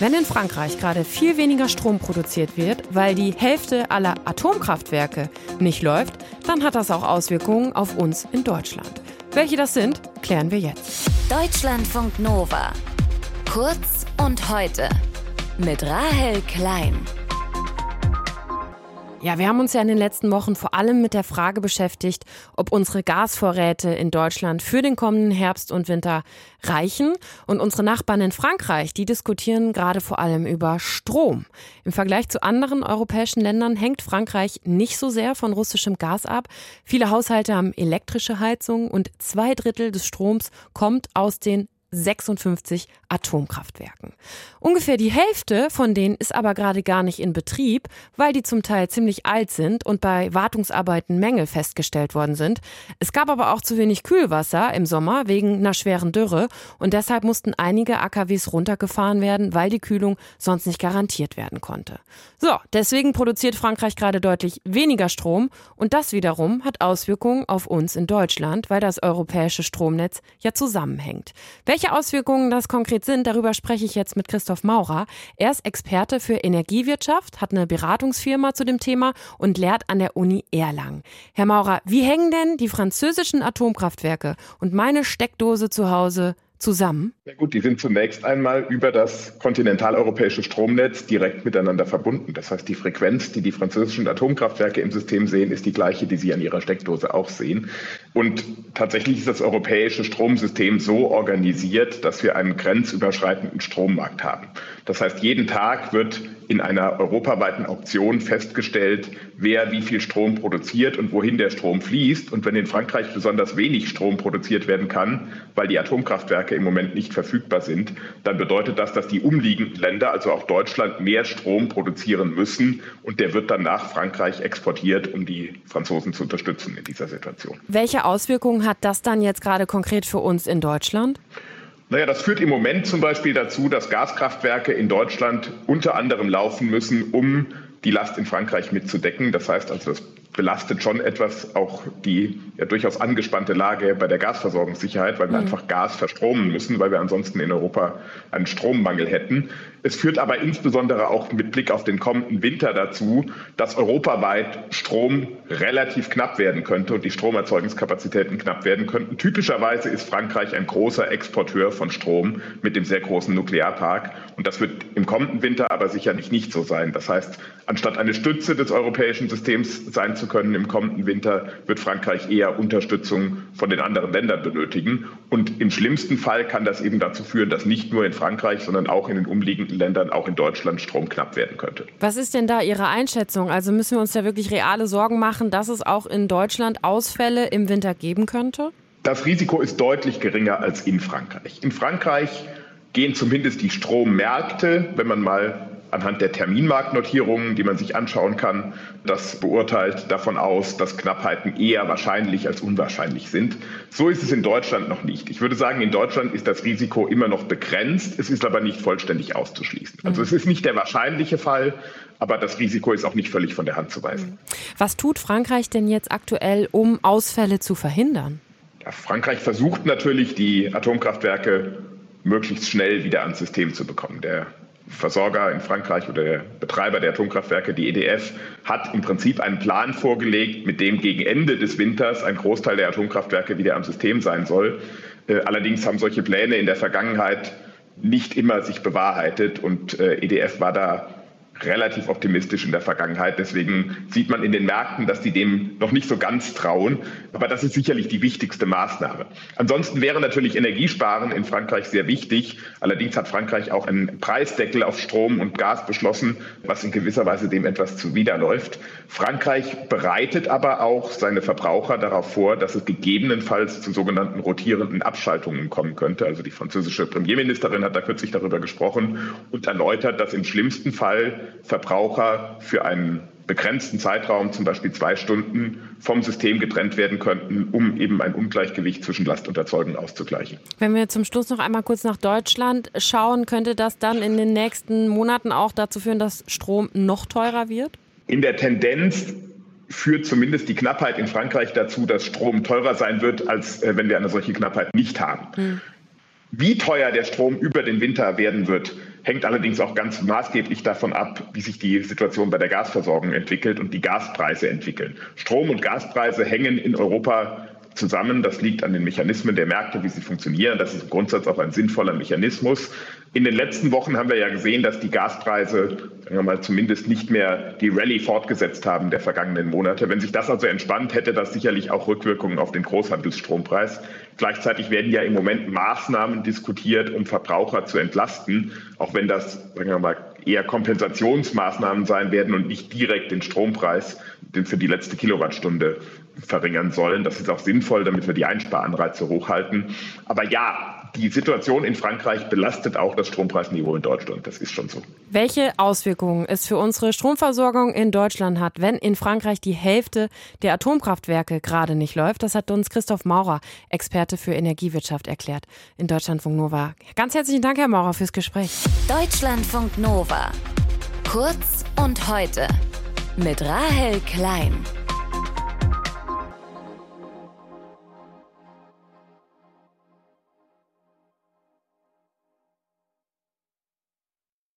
Wenn in Frankreich gerade viel weniger Strom produziert wird, weil die Hälfte aller Atomkraftwerke nicht läuft, dann hat das auch Auswirkungen auf uns in Deutschland. Welche das sind, klären wir jetzt. Deutschlandfunk Nova. Kurz und heute. Mit Rahel Klein. Ja, wir haben uns ja in den letzten Wochen vor allem mit der Frage beschäftigt, ob unsere Gasvorräte in Deutschland für den kommenden Herbst und Winter reichen. Und unsere Nachbarn in Frankreich, die diskutieren gerade vor allem über Strom. Im Vergleich zu anderen europäischen Ländern hängt Frankreich nicht so sehr von russischem Gas ab. Viele Haushalte haben elektrische Heizung und zwei Drittel des Stroms kommt aus den 56 Atomkraftwerken. Ungefähr die Hälfte von denen ist aber gerade gar nicht in Betrieb, weil die zum Teil ziemlich alt sind und bei Wartungsarbeiten Mängel festgestellt worden sind. Es gab aber auch zu wenig Kühlwasser im Sommer wegen einer schweren Dürre und deshalb mussten einige AKWs runtergefahren werden, weil die Kühlung sonst nicht garantiert werden konnte. So, deswegen produziert Frankreich gerade deutlich weniger Strom und das wiederum hat Auswirkungen auf uns in Deutschland, weil das europäische Stromnetz ja zusammenhängt. Welche Auswirkungen das konkret sind, darüber spreche ich jetzt mit Christoph Maurer. Er ist Experte für Energiewirtschaft, hat eine Beratungsfirma zu dem Thema und lehrt an der Uni Erlangen. Herr Maurer, wie hängen denn die französischen Atomkraftwerke und meine Steckdose zu Hause zusammen? Ja gut, die sind zunächst einmal über das kontinentaleuropäische Stromnetz direkt miteinander verbunden. Das heißt, die Frequenz, die die französischen Atomkraftwerke im System sehen, ist die gleiche, die sie an ihrer Steckdose auch sehen. Und tatsächlich ist das europäische Stromsystem so organisiert, dass wir einen grenzüberschreitenden Strommarkt haben. Das heißt, jeden Tag wird in einer europaweiten Auktion festgestellt, wer wie viel Strom produziert und wohin der Strom fließt. Und wenn in Frankreich besonders wenig Strom produziert werden kann, weil die Atomkraftwerke im Moment nicht verfügbar sind, dann bedeutet das, dass die umliegenden Länder, also auch Deutschland, mehr Strom produzieren müssen. Und der wird dann nach Frankreich exportiert, um die Franzosen zu unterstützen in dieser Situation. Welche Auswirkungen hat das dann jetzt gerade konkret für uns in Deutschland? Naja, das führt im Moment zum Beispiel dazu, dass Gaskraftwerke in Deutschland unter anderem laufen müssen, um die Last in Frankreich mitzudecken. Das heißt also, das belastet schon etwas auch die ja durchaus angespannte Lage bei der Gasversorgungssicherheit, weil wir mhm. einfach Gas verstromen müssen, weil wir ansonsten in Europa einen Strommangel hätten. Es führt aber insbesondere auch mit Blick auf den kommenden Winter dazu, dass europaweit Strom relativ knapp werden könnte und die Stromerzeugungskapazitäten knapp werden könnten. Typischerweise ist Frankreich ein großer Exporteur von Strom mit dem sehr großen Nuklearpark und das wird im kommenden Winter aber sicherlich nicht so sein. Das heißt, anstatt eine Stütze des europäischen Systems sein zu können im kommenden Winter, wird Frankreich eher Unterstützung von den anderen Ländern benötigen. Und im schlimmsten Fall kann das eben dazu führen, dass nicht nur in Frankreich, sondern auch in den umliegenden Ländern, auch in Deutschland, Strom knapp werden könnte. Was ist denn da Ihre Einschätzung? Also müssen wir uns da wirklich reale Sorgen machen, dass es auch in Deutschland Ausfälle im Winter geben könnte? Das Risiko ist deutlich geringer als in Frankreich. In Frankreich gehen zumindest die Strommärkte, wenn man mal anhand der Terminmarktnotierungen, die man sich anschauen kann, das beurteilt davon aus, dass Knappheiten eher wahrscheinlich als unwahrscheinlich sind. So ist es in Deutschland noch nicht. Ich würde sagen, in Deutschland ist das Risiko immer noch begrenzt. Es ist aber nicht vollständig auszuschließen. Also es ist nicht der wahrscheinliche Fall, aber das Risiko ist auch nicht völlig von der Hand zu weisen. Was tut Frankreich denn jetzt aktuell, um Ausfälle zu verhindern? Ja, Frankreich versucht natürlich, die Atomkraftwerke möglichst schnell wieder ans System zu bekommen. Der Versorger in Frankreich oder der Betreiber der Atomkraftwerke, die EDF, hat im Prinzip einen Plan vorgelegt, mit dem gegen Ende des Winters ein Großteil der Atomkraftwerke wieder am System sein soll. Äh, allerdings haben solche Pläne in der Vergangenheit nicht immer sich bewahrheitet und äh, EDF war da relativ optimistisch in der Vergangenheit. Deswegen sieht man in den Märkten, dass die dem noch nicht so ganz trauen. Aber das ist sicherlich die wichtigste Maßnahme. Ansonsten wäre natürlich Energiesparen in Frankreich sehr wichtig. Allerdings hat Frankreich auch einen Preisdeckel auf Strom und Gas beschlossen, was in gewisser Weise dem etwas zuwiderläuft. Frankreich bereitet aber auch seine Verbraucher darauf vor, dass es gegebenenfalls zu sogenannten rotierenden Abschaltungen kommen könnte. Also die französische Premierministerin hat da kürzlich darüber gesprochen und erläutert, dass im schlimmsten Fall Verbraucher für einen begrenzten Zeitraum, zum Beispiel zwei Stunden, vom System getrennt werden könnten, um eben ein Ungleichgewicht zwischen Last und Erzeugung auszugleichen. Wenn wir zum Schluss noch einmal kurz nach Deutschland schauen, könnte das dann in den nächsten Monaten auch dazu führen, dass Strom noch teurer wird? In der Tendenz führt zumindest die Knappheit in Frankreich dazu, dass Strom teurer sein wird, als äh, wenn wir eine solche Knappheit nicht haben. Hm. Wie teuer der Strom über den Winter werden wird, hängt allerdings auch ganz maßgeblich davon ab, wie sich die Situation bei der Gasversorgung entwickelt und die Gaspreise entwickeln. Strom- und Gaspreise hängen in Europa zusammen. Das liegt an den Mechanismen der Märkte, wie sie funktionieren. Das ist im Grundsatz auch ein sinnvoller Mechanismus. In den letzten Wochen haben wir ja gesehen, dass die Gaspreise sagen wir mal, zumindest nicht mehr die Rallye fortgesetzt haben der vergangenen Monate. Wenn sich das also entspannt, hätte das sicherlich auch Rückwirkungen auf den Großhandelsstrompreis. Gleichzeitig werden ja im Moment Maßnahmen diskutiert, um Verbraucher zu entlasten, auch wenn das sagen wir mal, eher Kompensationsmaßnahmen sein werden und nicht direkt den Strompreis für die letzte Kilowattstunde verringern sollen. Das ist auch sinnvoll, damit wir die Einsparanreize hochhalten. Aber ja, die Situation in Frankreich belastet auch das Strompreisniveau in Deutschland. Das ist schon so. Welche Auswirkungen es für unsere Stromversorgung in Deutschland hat, wenn in Frankreich die Hälfte der Atomkraftwerke gerade nicht läuft, das hat uns Christoph Maurer, Experte für Energiewirtschaft, erklärt in Deutschlandfunk Nova. Ganz herzlichen Dank, Herr Maurer, fürs Gespräch. Deutschlandfunk Nova. Kurz und heute mit Rahel Klein.